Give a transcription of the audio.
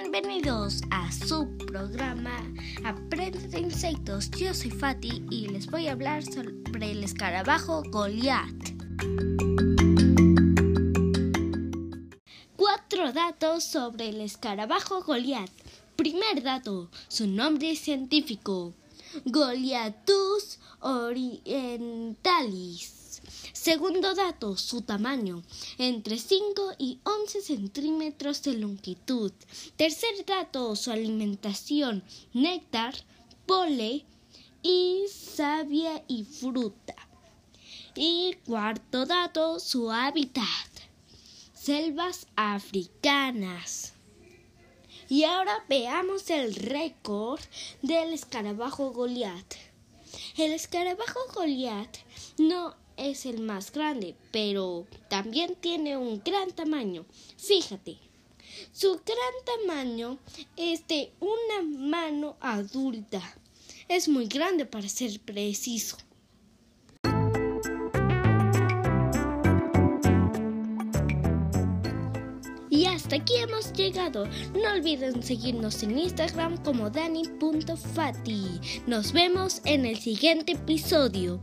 Bienvenidos a su programa Aprende de Insectos. Yo soy Fati y les voy a hablar sobre el escarabajo Goliath. Cuatro datos sobre el escarabajo Goliath. Primer dato, su nombre científico, Goliathus orientalis. Segundo dato, su tamaño, entre 5 y 11 centímetros de longitud. Tercer dato, su alimentación, néctar, pole y savia y fruta. Y cuarto dato, su hábitat, selvas africanas. Y ahora veamos el récord del escarabajo Goliath. El escarabajo Goliath no es el más grande, pero también tiene un gran tamaño. Fíjate, su gran tamaño es de una mano adulta. Es muy grande para ser preciso. Y hasta aquí hemos llegado. No olviden seguirnos en Instagram como dani.fati. Nos vemos en el siguiente episodio.